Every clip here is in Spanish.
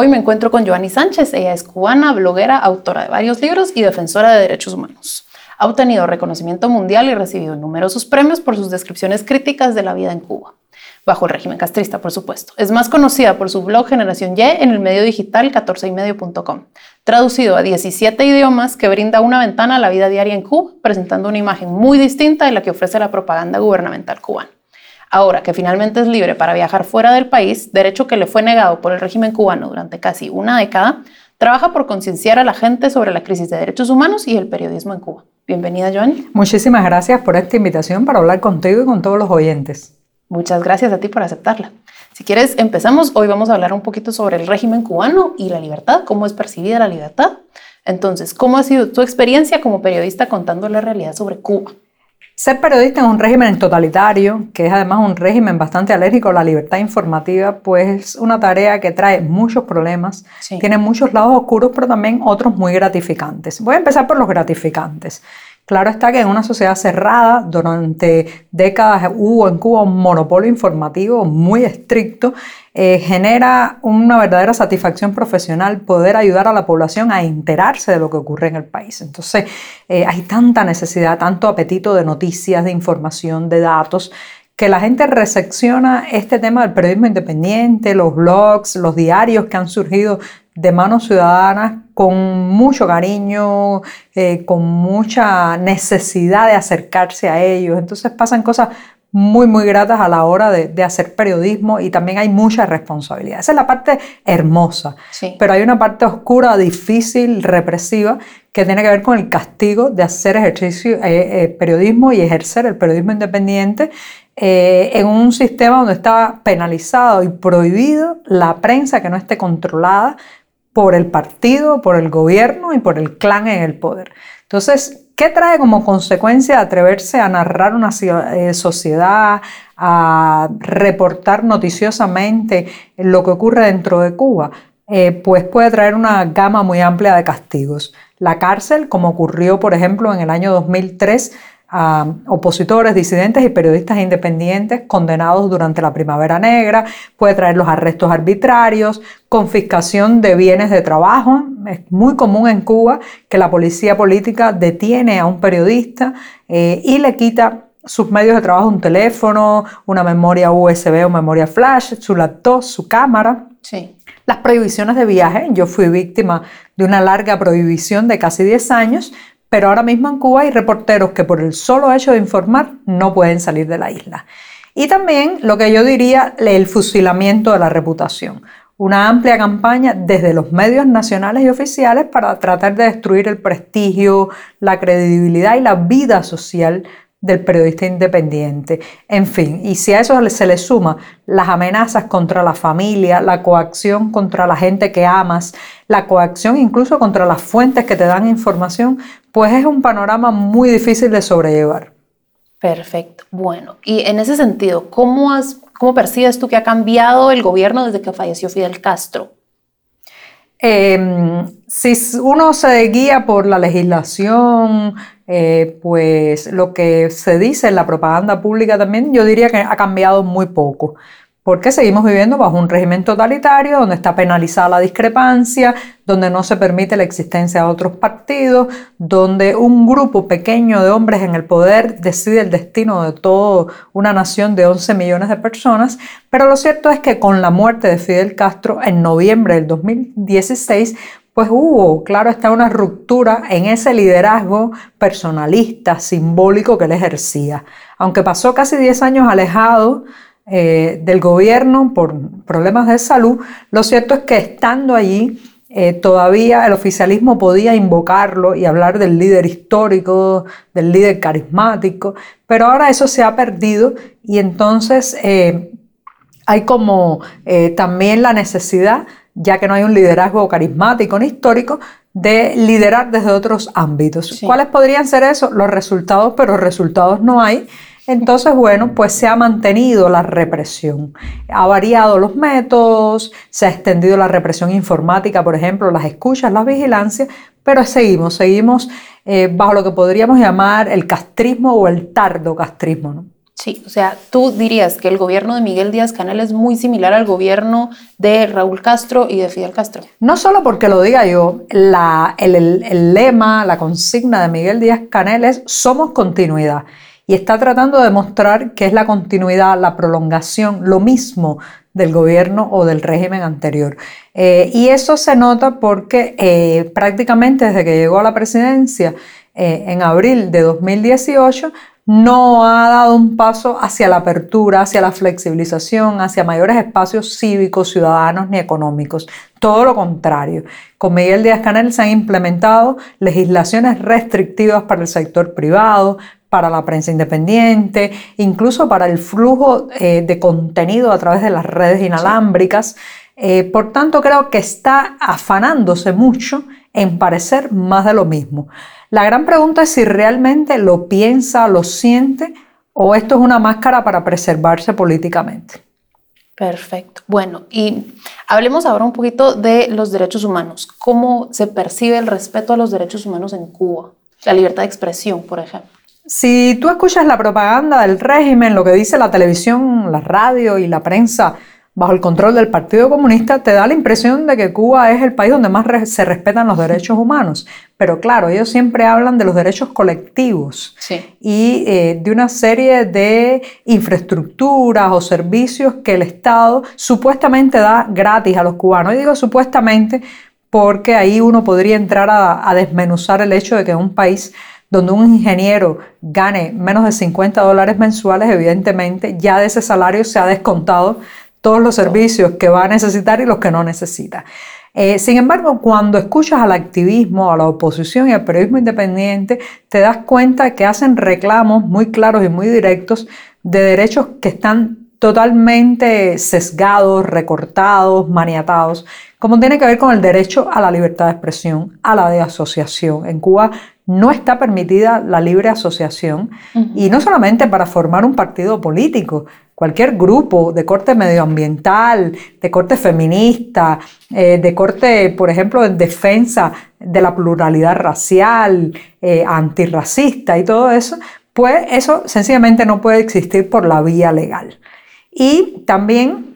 Hoy me encuentro con Joanny Sánchez. Ella es cubana, bloguera, autora de varios libros y defensora de derechos humanos. Ha obtenido reconocimiento mundial y recibido numerosos premios por sus descripciones críticas de la vida en Cuba, bajo el régimen castrista, por supuesto. Es más conocida por su blog Generación Y en el medio digital 14ymedio.com, traducido a 17 idiomas que brinda una ventana a la vida diaria en Cuba, presentando una imagen muy distinta de la que ofrece la propaganda gubernamental cubana. Ahora que finalmente es libre para viajar fuera del país, derecho que le fue negado por el régimen cubano durante casi una década, trabaja por concienciar a la gente sobre la crisis de derechos humanos y el periodismo en Cuba. Bienvenida, Joan. Muchísimas gracias por esta invitación para hablar contigo y con todos los oyentes. Muchas gracias a ti por aceptarla. Si quieres, empezamos. Hoy vamos a hablar un poquito sobre el régimen cubano y la libertad, cómo es percibida la libertad. Entonces, ¿cómo ha sido tu experiencia como periodista contando la realidad sobre Cuba? Ser periodista en un régimen totalitario, que es además un régimen bastante alérgico a la libertad informativa, pues es una tarea que trae muchos problemas, tiene muchos lados oscuros, pero también otros muy gratificantes. Voy a empezar por los gratificantes. Claro está que en una sociedad cerrada, durante décadas hubo en Cuba un monopolio informativo muy estricto, eh, genera una verdadera satisfacción profesional poder ayudar a la población a enterarse de lo que ocurre en el país. Entonces, eh, hay tanta necesidad, tanto apetito de noticias, de información, de datos, que la gente recepciona este tema del periodismo independiente, los blogs, los diarios que han surgido de manos ciudadanas con mucho cariño, eh, con mucha necesidad de acercarse a ellos. Entonces pasan cosas muy, muy gratas a la hora de, hacer periodismo y también hay mucha responsabilidad. Esa es la parte hermosa, pero hay una parte oscura, difícil, represiva, que tiene que ver con el castigo de hacer ejercicio, eh, eh, periodismo y ejercer el periodismo independiente en un sistema donde está penalizado y prohibido la prensa que no esté controlada por el partido, por el gobierno y por el clan en el poder. Entonces, ¿qué trae como consecuencia atreverse a narrar una eh, sociedad, a reportar noticiosamente lo que ocurre dentro de Cuba? Eh, pues puede traer una gama muy amplia de castigos. La cárcel, como ocurrió, por ejemplo, en el año 2003, a opositores, disidentes y periodistas independientes condenados durante la Primavera Negra, puede traer los arrestos arbitrarios, confiscación de bienes de trabajo. Es muy común en Cuba que la policía política detiene a un periodista eh, y le quita sus medios de trabajo, un teléfono, una memoria USB o memoria flash, su laptop, su cámara. Sí. Las prohibiciones de viaje. Yo fui víctima de una larga prohibición de casi 10 años pero ahora mismo en Cuba hay reporteros que por el solo hecho de informar no pueden salir de la isla. Y también lo que yo diría, el fusilamiento de la reputación. Una amplia campaña desde los medios nacionales y oficiales para tratar de destruir el prestigio, la credibilidad y la vida social del periodista independiente. En fin, y si a eso se le suma las amenazas contra la familia, la coacción contra la gente que amas, la coacción incluso contra las fuentes que te dan información, pues es un panorama muy difícil de sobrellevar. Perfecto. Bueno, y en ese sentido, ¿cómo, has, cómo percibes tú que ha cambiado el gobierno desde que falleció Fidel Castro? Em, si uno se guía por la legislación, eh, pues lo que se dice en la propaganda pública también, yo diría que ha cambiado muy poco porque seguimos viviendo bajo un régimen totalitario donde está penalizada la discrepancia, donde no se permite la existencia de otros partidos, donde un grupo pequeño de hombres en el poder decide el destino de toda una nación de 11 millones de personas, pero lo cierto es que con la muerte de Fidel Castro en noviembre del 2016, pues hubo, claro está, una ruptura en ese liderazgo personalista, simbólico que él ejercía. Aunque pasó casi 10 años alejado, eh, del gobierno por problemas de salud, lo cierto es que estando allí, eh, todavía el oficialismo podía invocarlo y hablar del líder histórico, del líder carismático, pero ahora eso se ha perdido y entonces eh, hay como también la necesidad, ya que no hay un liderazgo carismático ni histórico, de liderar desde otros ámbitos. ¿Cuáles podrían ser eso? Los resultados, pero resultados no hay. Entonces, bueno, pues se ha mantenido la represión. Ha variado los métodos, se ha extendido la represión informática, por ejemplo, las escuchas, las vigilancias, pero seguimos, seguimos eh, bajo lo que podríamos llamar el castrismo o el tardo castrismo. ¿no? Sí, o sea, tú dirías que el gobierno de Miguel Díaz Canel es muy similar al gobierno de Raúl Castro y de Fidel Castro. No solo porque lo diga yo, la, el, el lema, la consigna de Miguel Díaz Canel es somos continuidad y está tratando de mostrar que es la continuidad, la prolongación, lo mismo del gobierno o del régimen anterior. Eh, y eso se nota porque eh, prácticamente desde que llegó a la presidencia eh, en abril de 2018, no ha dado un paso hacia la apertura, hacia la flexibilización, hacia mayores espacios cívicos, ciudadanos ni económicos. Todo lo contrario. Con Miguel Díaz Canel se han implementado legislaciones restrictivas para el sector privado, para la prensa independiente, incluso para el flujo eh, de contenido a través de las redes inalámbricas. Eh, por tanto, creo que está afanándose mucho en parecer más de lo mismo. La gran pregunta es si realmente lo piensa, lo siente o esto es una máscara para preservarse políticamente. Perfecto. Bueno, y hablemos ahora un poquito de los derechos humanos. ¿Cómo se percibe el respeto a los derechos humanos en Cuba? La libertad de expresión, por ejemplo. Si tú escuchas la propaganda del régimen, lo que dice la televisión, la radio y la prensa bajo el control del Partido Comunista, te da la impresión de que Cuba es el país donde más se respetan los derechos humanos. Pero claro, ellos siempre hablan de los derechos colectivos y eh, de una serie de infraestructuras o servicios que el Estado supuestamente da gratis a los cubanos. Y digo supuestamente porque ahí uno podría entrar a, a desmenuzar el hecho de que un país donde un ingeniero gane menos de 50 dólares mensuales, evidentemente ya de ese salario se ha descontado todos los servicios que va a necesitar y los que no necesita. Eh, sin embargo, cuando escuchas al activismo, a la oposición y al periodismo independiente, te das cuenta que hacen reclamos muy claros y muy directos de derechos que están totalmente sesgados, recortados, maniatados, como tiene que ver con el derecho a la libertad de expresión, a la de asociación. En Cuba no está permitida la libre asociación y no solamente para formar un partido político, cualquier grupo de corte medioambiental, de corte feminista, eh, de corte, por ejemplo, en defensa de la pluralidad racial, eh, antirracista y todo eso, pues eso sencillamente no puede existir por la vía legal. Y también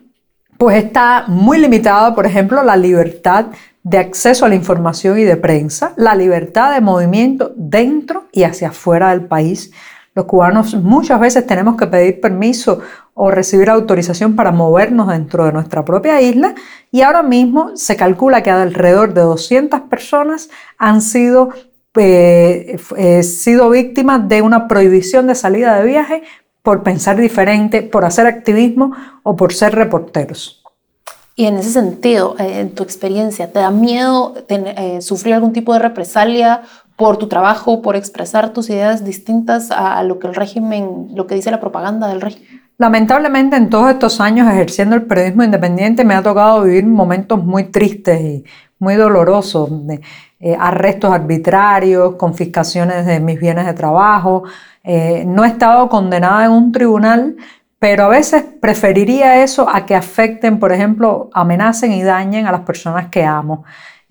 pues está muy limitado, por ejemplo, la libertad de acceso a la información y de prensa, la libertad de movimiento dentro y hacia afuera del país. Los cubanos muchas veces tenemos que pedir permiso o recibir autorización para movernos dentro de nuestra propia isla y ahora mismo se calcula que alrededor de 200 personas han sido, eh, eh, sido víctimas de una prohibición de salida de viaje por pensar diferente, por hacer activismo o por ser reporteros. Y en ese sentido, eh, en tu experiencia, ¿te da miedo eh, sufrir algún tipo de represalia por tu trabajo, por expresar tus ideas distintas a, lo que el régimen, lo que dice la propaganda del régimen? Lamentablemente en todos estos años ejerciendo el periodismo independiente me ha tocado vivir momentos muy tristes y muy dolorosos, de, eh, arrestos arbitrarios, confiscaciones de mis bienes de trabajo. no he estado condenada en un tribunal, pero a veces preferiría eso a que afecten, por ejemplo, amenacen y dañen a las personas que amo.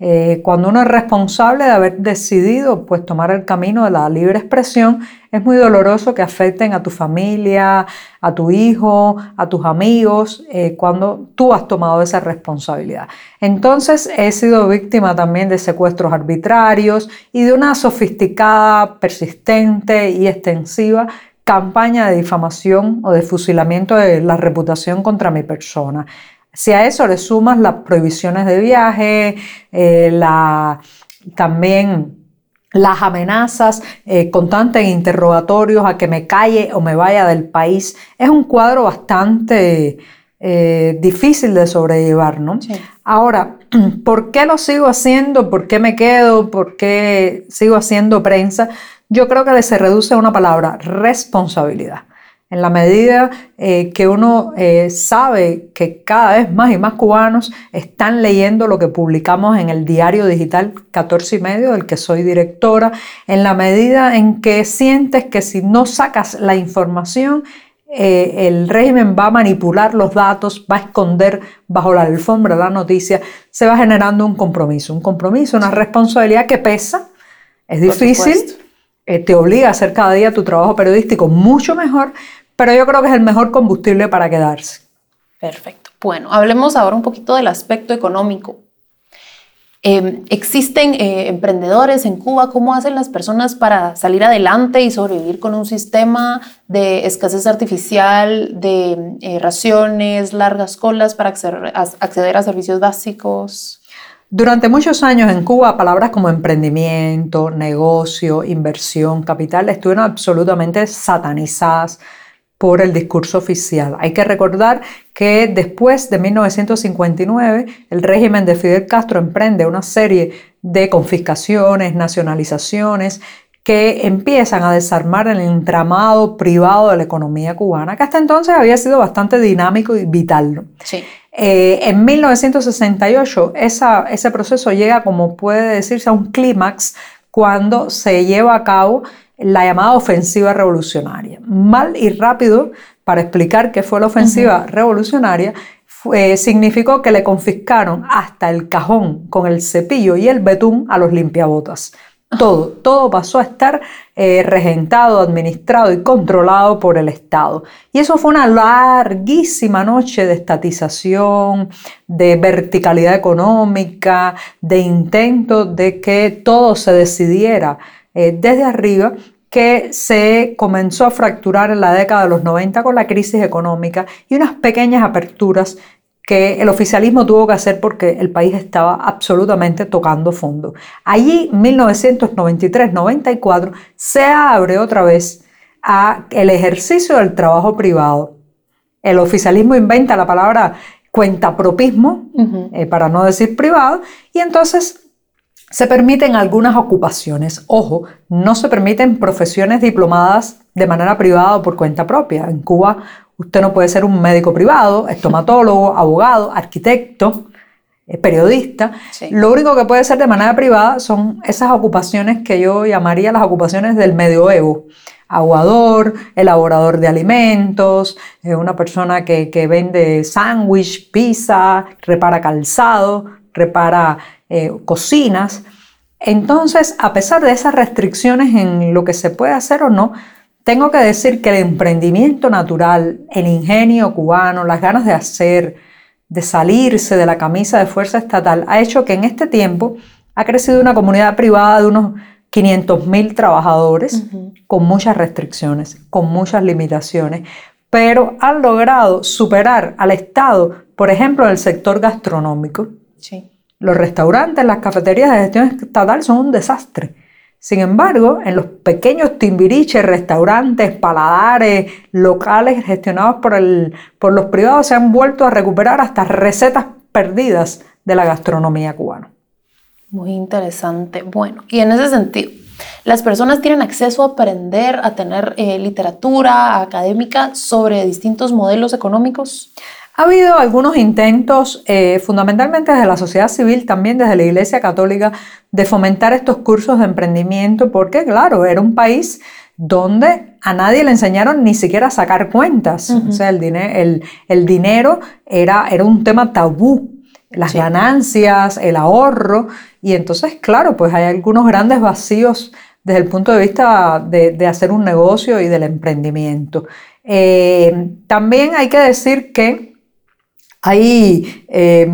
Eh, cuando uno es responsable de haber decidido pues, tomar el camino de la libre expresión, es muy doloroso que afecten a tu familia, a tu hijo, a tus amigos, eh, cuando tú has tomado esa responsabilidad. Entonces he sido víctima también de secuestros arbitrarios y de una sofisticada, persistente y extensiva campaña de difamación o de fusilamiento de la reputación contra mi persona. Si a eso le sumas las prohibiciones de viaje, eh, la, también las amenazas eh, constantes interrogatorios a que me calle o me vaya del país, es un cuadro bastante eh, difícil de sobrellevar, ¿no? Ahora, ¿por qué lo sigo haciendo? ¿Por qué me quedo? ¿Por qué sigo haciendo prensa? yo creo que se reduce a una palabra, responsabilidad. En la medida eh, que uno eh, sabe que cada vez más y más cubanos están leyendo lo que publicamos en el diario digital 14 y medio, del que soy directora, en la medida en que sientes que si no sacas la información, eh, el régimen va a manipular los datos, va a esconder bajo la alfombra la noticia, se va generando un compromiso, un compromiso, una responsabilidad que pesa, es difícil, te obliga a hacer cada día tu trabajo periodístico mucho mejor, pero yo creo que es el mejor combustible para quedarse. Perfecto. Bueno, hablemos ahora un poquito del aspecto económico. Em, ¿Existen eh, emprendedores en Cuba? ¿Cómo hacen las personas para salir adelante y sobrevivir con un sistema de escasez artificial, de eh, raciones, largas colas para acceder a servicios básicos? Durante muchos años en Cuba, palabras como emprendimiento, negocio, inversión, capital estuvieron absolutamente satanizadas por el discurso oficial. Hay que recordar que después de 1959 el régimen de Fidel Castro emprende una serie de confiscaciones, nacionalizaciones que empiezan a desarmar el entramado privado de la economía cubana, que hasta entonces había sido bastante dinámico y vital. Eh, en 1968 ese proceso llega, como puede decirse, a un clímax cuando se lleva a cabo la llamada ofensiva revolucionaria. Mal y rápido para explicar qué fue la ofensiva revolucionaria, significó que le confiscaron hasta el cajón con el cepillo y el betún a los limpiabotas. Todo, todo pasó a estar eh, regentado, administrado y controlado por el Estado. Y eso fue una larguísima noche de estatización, de verticalidad económica, de intento de que todo se decidiera eh, desde arriba que se comenzó a fracturar en la década de los 90 con la crisis económica y unas pequeñas aperturas que el oficialismo tuvo que hacer porque el país estaba absolutamente tocando fondo. Allí, 1993-94, se abre otra vez a el ejercicio del trabajo privado. El oficialismo inventa la palabra cuentapropismo, eh, para no decir privado, y entonces se permiten algunas ocupaciones. Ojo, no se permiten profesiones diplomadas de manera privada o por cuenta propia. En Cuba usted no puede ser un médico privado, estomatólogo, abogado, arquitecto, eh, periodista. Lo único que puede ser de manera privada son esas ocupaciones que yo llamaría las ocupaciones del medioevo. Aguador, elaborador de alimentos, eh, una persona que, que vende sándwich, pizza, repara calzado, repara eh, cocinas. Entonces, a pesar de esas restricciones en lo que se puede hacer o no, tengo que decir que el emprendimiento natural, el ingenio cubano, las ganas de hacer, de salirse de la camisa de fuerza estatal, ha hecho que en este tiempo ha crecido una comunidad privada de unos 500.000 trabajadores con muchas restricciones, con muchas limitaciones, pero han logrado superar al Estado, por ejemplo, en el sector gastronómico. Sí. Los restaurantes, las cafeterías de gestión estatal son un desastre. Sin embargo, en los pequeños timbiriches, restaurantes, paladares, locales gestionados por, el, por los privados se han vuelto a recuperar hasta recetas perdidas de la gastronomía cubana. Muy interesante. Bueno, y en ese sentido, las personas tienen acceso a aprender, a tener eh, literatura académica sobre distintos modelos económicos. Ha habido algunos intentos, eh, fundamentalmente desde la sociedad civil, también desde la Iglesia Católica, de fomentar estos cursos de emprendimiento, porque claro, era un país donde a nadie le enseñaron ni siquiera a sacar cuentas. O sea, el, el, dinero era, era un tema tabú, las ganancias, el ahorro, y entonces, claro, pues hay algunos grandes vacíos desde el punto de vista de, hacer un negocio y del emprendimiento. Eh, también hay que decir que hay eh,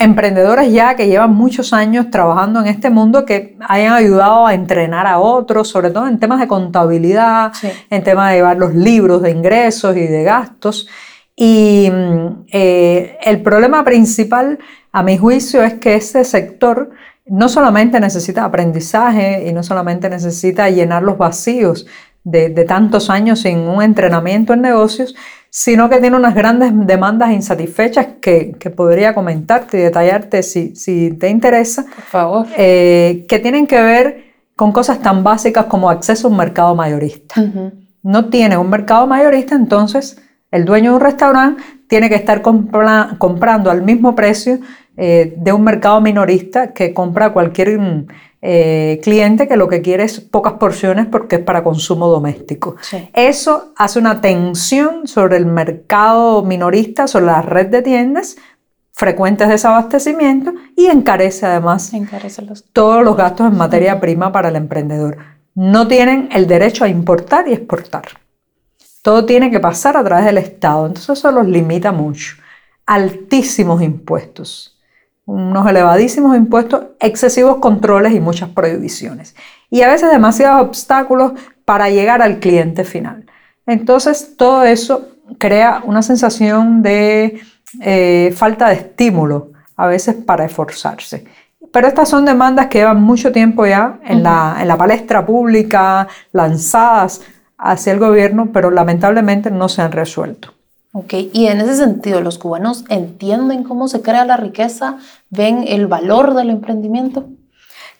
emprendedores ya que llevan muchos años trabajando en este mundo que hayan ayudado a entrenar a otros, sobre todo en temas de contabilidad, en temas de llevar los libros de ingresos y de gastos. Y mm, eh, el problema principal, a mi juicio, es que ese sector no solamente necesita aprendizaje y no solamente necesita llenar los vacíos de, de tantos años sin un entrenamiento en negocios, sino que tiene unas grandes demandas insatisfechas que, podría comentarte y detallarte si, si te interesa. Por favor. Eh, que tienen que ver con cosas tan básicas como acceso a un mercado mayorista. no tiene un mercado mayorista, entonces el dueño de un restaurante tiene que estar comprando al mismo precio eh, de un mercado minorista que compra cualquier eh, cliente que lo que quiere es pocas porciones porque es para consumo doméstico. Eso hace una tensión sobre el mercado minorista, sobre la red de tiendas frecuentes desabastecimiento y encarece además todos los gastos en materia prima para el emprendedor. No tienen el derecho a importar y exportar. Todo tiene que pasar a través del Estado, entonces eso los limita mucho. Altísimos impuestos, unos elevadísimos impuestos, excesivos controles y muchas prohibiciones. Y a veces demasiados obstáculos para llegar al cliente final. Entonces todo eso crea una sensación de eh, falta de estímulo a veces para esforzarse. Pero estas son demandas que llevan mucho tiempo ya en, la, en la palestra pública, lanzadas hacia el gobierno, pero lamentablemente no se han resuelto. Ok, y en ese sentido, ¿los cubanos entienden cómo se crea la riqueza? ¿Ven el valor del emprendimiento?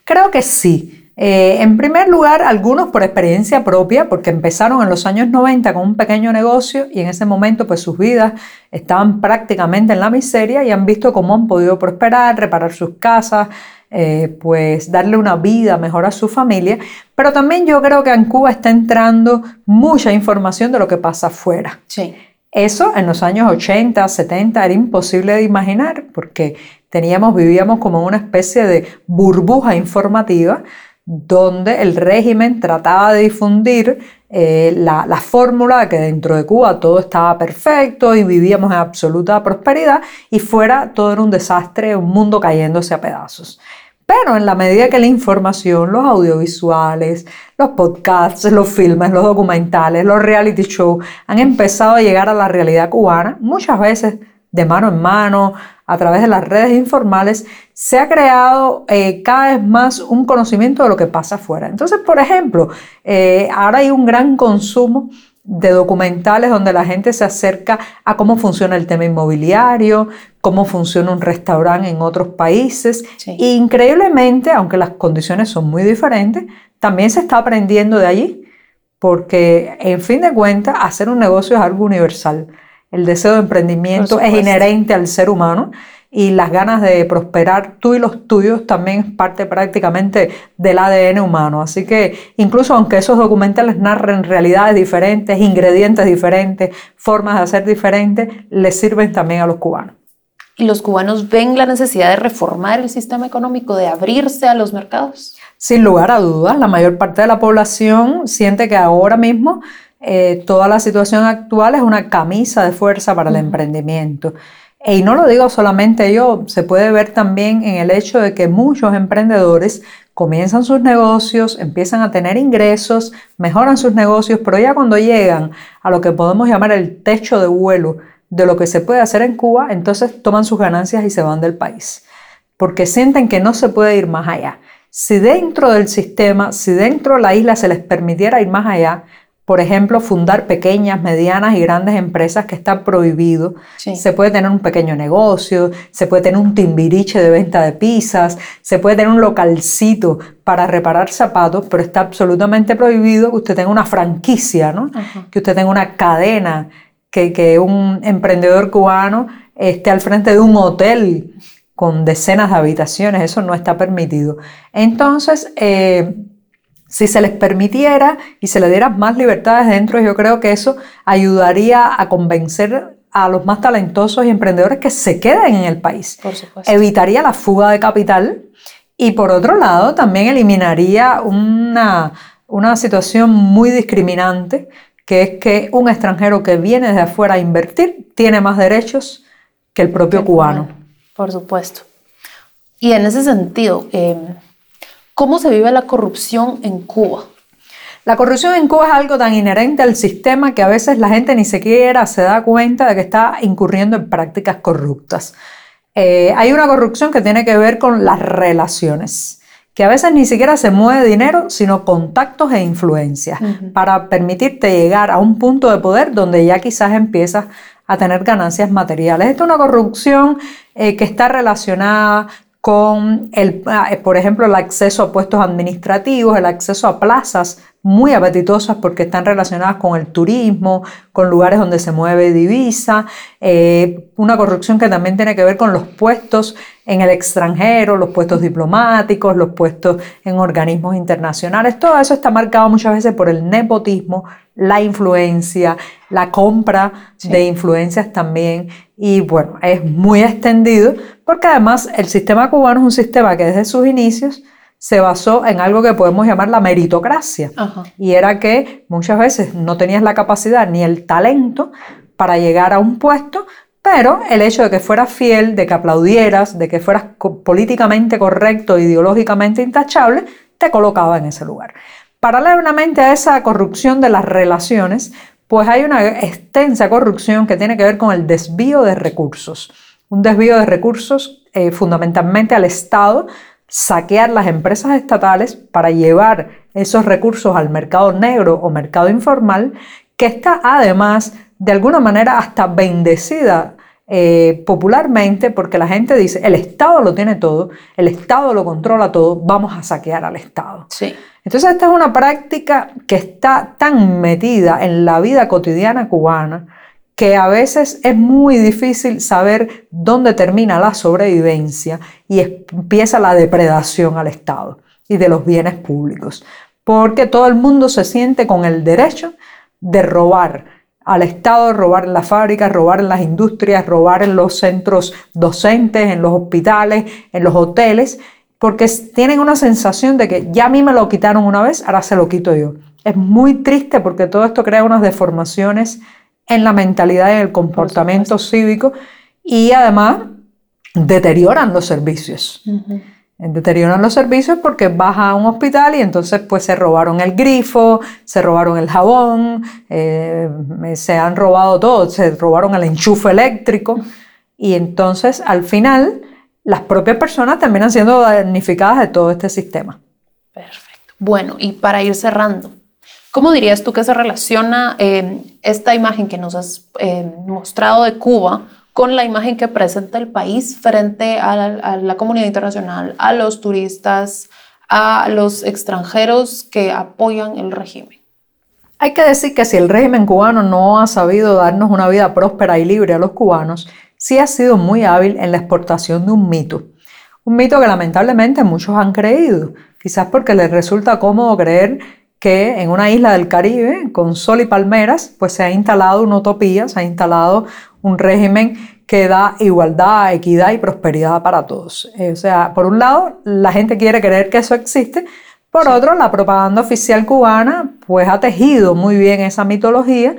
Creo que sí. Eh, en primer lugar, algunos por experiencia propia, porque empezaron en los años 90 con un pequeño negocio y en ese momento pues sus vidas estaban prácticamente en la miseria y han visto cómo han podido prosperar, reparar sus casas, eh, pues darle una vida mejor a su familia. Pero también yo creo que en Cuba está entrando mucha información de lo que pasa afuera. Sí. Eso en los años 80, 70 era imposible de imaginar porque teníamos, vivíamos como una especie de burbuja informativa donde el régimen trataba de difundir eh, la, la, fórmula de que dentro de Cuba todo estaba perfecto y vivíamos en absoluta prosperidad y fuera todo era un desastre, un mundo cayéndose a pedazos. Pero en la medida que la información, los audiovisuales, los podcasts, los filmes, los documentales, los reality shows han empezado a llegar a la realidad cubana, muchas veces de mano en mano, a través de las redes informales, se ha creado eh, cada vez más un conocimiento de lo que pasa afuera. Entonces, por ejemplo, eh, ahora hay un gran consumo de documentales donde la gente se acerca a cómo funciona el tema inmobiliario, cómo funciona un restaurante en otros países. E increíblemente, aunque las condiciones son muy diferentes, también se está aprendiendo de allí, porque en fin de cuentas, hacer un negocio es algo universal. El deseo de emprendimiento es inherente al ser humano y las ganas de prosperar tú y los tuyos también es parte prácticamente del ADN humano. Así que incluso aunque esos documentales narren realidades diferentes, ingredientes diferentes, formas de hacer diferentes, les sirven también a los cubanos. ¿Y los cubanos ven la necesidad de reformar el sistema económico, de abrirse a los mercados? Sin lugar a dudas, la mayor parte de la población siente que ahora mismo eh, toda la situación actual es una camisa de fuerza para el emprendimiento. Y no lo digo solamente yo, se puede ver también en el hecho de que muchos emprendedores comienzan sus negocios, empiezan a tener ingresos, mejoran sus negocios, pero ya cuando llegan a lo que podemos llamar el techo de vuelo de lo que se puede hacer en Cuba, entonces toman sus ganancias y se van del país, porque sienten que no se puede ir más allá. Si dentro del sistema, si dentro de la isla se les permitiera ir más allá, por ejemplo, fundar pequeñas, medianas y grandes empresas que está prohibido. Se puede tener un pequeño negocio, se puede tener un timbiriche de venta de pizzas, se puede tener un localcito para reparar zapatos, pero está absolutamente prohibido que usted tenga una franquicia, ¿no? que usted tenga una cadena, que, que un emprendedor cubano esté al frente de un hotel con decenas de habitaciones, eso no está permitido. Entonces, eh, si se les permitiera y se les diera más libertades dentro, yo creo que eso ayudaría a convencer a los más talentosos y emprendedores que se queden en el país. Por Evitaría la fuga de capital y por otro lado también eliminaría una, una situación muy discriminante, que es que un extranjero que viene de afuera a invertir tiene más derechos que el propio cubano. Por supuesto. Y en ese sentido, eh, ¿Cómo se vive la corrupción en Cuba? La corrupción en Cuba es algo tan inherente al sistema que a veces la gente ni siquiera se da cuenta de que está incurriendo en prácticas corruptas. Eh, hay una corrupción que tiene que ver con las relaciones, que a veces ni siquiera se mueve dinero, sino contactos e influencias, para permitirte llegar a un punto de poder donde ya quizás empiezas a tener ganancias materiales. Esta es una corrupción eh, que está relacionada con, el, ah, por ejemplo, el acceso a puestos administrativos, el acceso a plazas muy apetitosas porque están relacionadas con el turismo, con lugares donde se mueve divisa, eh, una corrupción que también tiene que ver con los puestos en el extranjero, los puestos diplomáticos, los puestos en organismos internacionales. Todo eso está marcado muchas veces por el nepotismo, la influencia, la compra de influencias también. Y bueno, es muy extendido porque además el sistema cubano es un sistema que desde sus inicios se basó en algo que podemos llamar la meritocracia. Y era que muchas veces no tenías la capacidad ni el talento para llegar a un puesto, pero el hecho de que fueras fiel, de que aplaudieras, de que fueras políticamente correcto, ideológicamente intachable, te colocaba en ese lugar. Paralelamente a esa corrupción de las relaciones, pues hay una extensa corrupción que tiene que ver con el desvío de recursos. Un desvío de recursos eh, fundamentalmente al Estado saquear las empresas estatales para llevar esos recursos al mercado negro o mercado informal, que está además de alguna manera hasta bendecida eh, popularmente porque la gente dice, el Estado lo tiene todo, el Estado lo controla todo, vamos a saquear al Estado. Sí. Entonces esta es una práctica que está tan metida en la vida cotidiana cubana, que a veces es muy difícil saber dónde termina la sobrevivencia y empieza la depredación al Estado y de los bienes públicos, porque todo el mundo se siente con el derecho de robar al Estado, robar en las fábricas, robar en las industrias, robar en los centros docentes, en los hospitales, en los hoteles, porque tienen una sensación de que ya a mí me lo quitaron una vez, ahora se lo quito yo. Es muy triste porque todo esto crea unas deformaciones en la mentalidad y en el comportamiento cívico y además deterioran los servicios. Deterioran los servicios porque vas a un hospital y entonces pues se robaron el grifo, se robaron el jabón, eh, se han robado todo, se robaron el enchufe eléctrico y entonces al final las propias personas terminan siendo damnificadas de todo este sistema. Perfecto. Bueno, y para ir cerrando, ¿Cómo dirías tú que se relaciona eh, esta imagen que nos has eh, mostrado de Cuba con la imagen que presenta el país frente a la, comunidad internacional, a los turistas, a los extranjeros que apoyan el régimen? Hay que decir que si el régimen cubano no ha sabido darnos una vida próspera y libre a los cubanos, sí ha sido muy hábil en la exportación de un mito. Un mito que lamentablemente muchos han creído, quizás porque les resulta cómodo creer que en una isla del Caribe, con sol y palmeras, pues se ha instalado una utopía, se ha instalado un régimen que da igualdad, equidad y prosperidad para todos. Eh, o sea, por un lado, la gente quiere creer que eso existe, por otro, la propaganda oficial cubana pues ha tejido muy bien esa mitología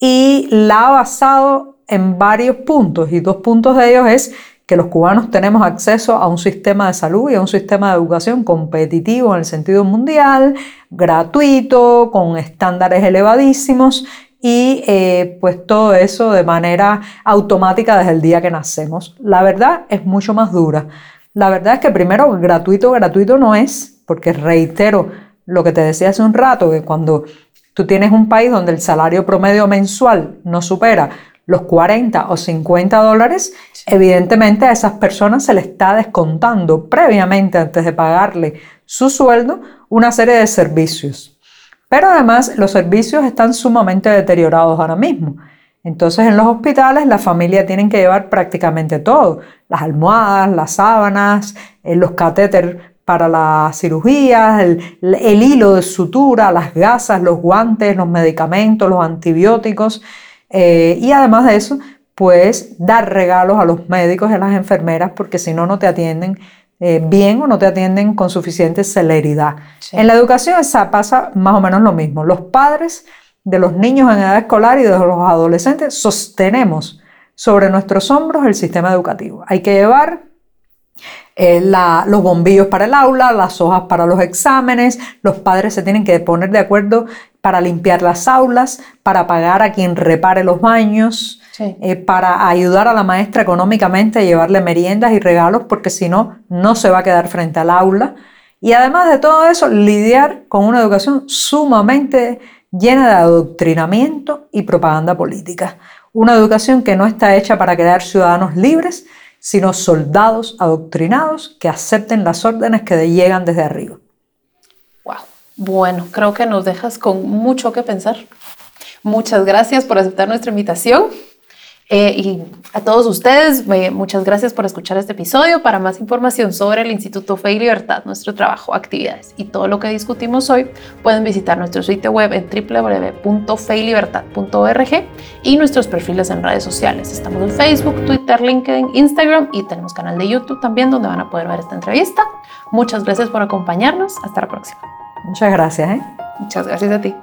y la ha basado en varios puntos. Y dos puntos de ellos es que los cubanos tenemos acceso a un sistema de salud y a un sistema de educación competitivo en el sentido mundial, gratuito, con estándares elevadísimos y eh, pues todo eso de manera automática desde el día que nacemos. La verdad es mucho más dura. La verdad es que primero gratuito, gratuito no es, porque reitero lo que te decía hace un rato, que cuando tú tienes un país donde el salario promedio mensual no supera los 40 o 50 dólares, evidentemente a esas personas se le está descontando previamente, antes de pagarle su sueldo, una serie de servicios. Pero además los servicios están sumamente deteriorados ahora mismo. Entonces en los hospitales la familia tienen que llevar prácticamente todo, las almohadas, las sábanas, eh, los catéteres para las cirugías, el, hilo de sutura, las gasas, los guantes, los medicamentos, los antibióticos. Eh, y además de eso, pues dar regalos a los médicos y a las enfermeras porque si no, no te atienden eh, bien o no te atienden con suficiente celeridad. En la educación esa pasa más o menos lo mismo. Los padres de los niños en edad escolar y de los adolescentes sostenemos sobre nuestros hombros el sistema educativo. Hay que llevar eh, los bombillos para el aula, las hojas para los exámenes, los padres se tienen que poner de acuerdo para limpiar las aulas, para pagar a quien repare los baños, eh, para ayudar a la maestra económicamente a llevarle meriendas y regalos, porque si no, no se va a quedar frente al aula. Y además de todo eso, lidiar con una educación sumamente llena de adoctrinamiento y propaganda política. Una educación que no está hecha para crear ciudadanos libres, sino soldados adoctrinados que acepten las órdenes que llegan desde arriba. Wow. Bueno, creo que nos dejas con mucho que pensar. Muchas gracias por aceptar nuestra invitación. Eh, y a todos ustedes, muchas gracias por escuchar este episodio. Para más información sobre el Instituto Fe y Libertad, nuestro trabajo, actividades y todo lo que discutimos hoy, pueden visitar nuestro sitio web en www.feylibertad.org y nuestros perfiles en redes sociales. Estamos en Facebook, Twitter, LinkedIn, Instagram y tenemos canal de YouTube también donde van a poder ver esta entrevista. Muchas gracias por acompañarnos. Hasta la próxima. Muchas gracias. ¿eh? Muchas gracias a ti.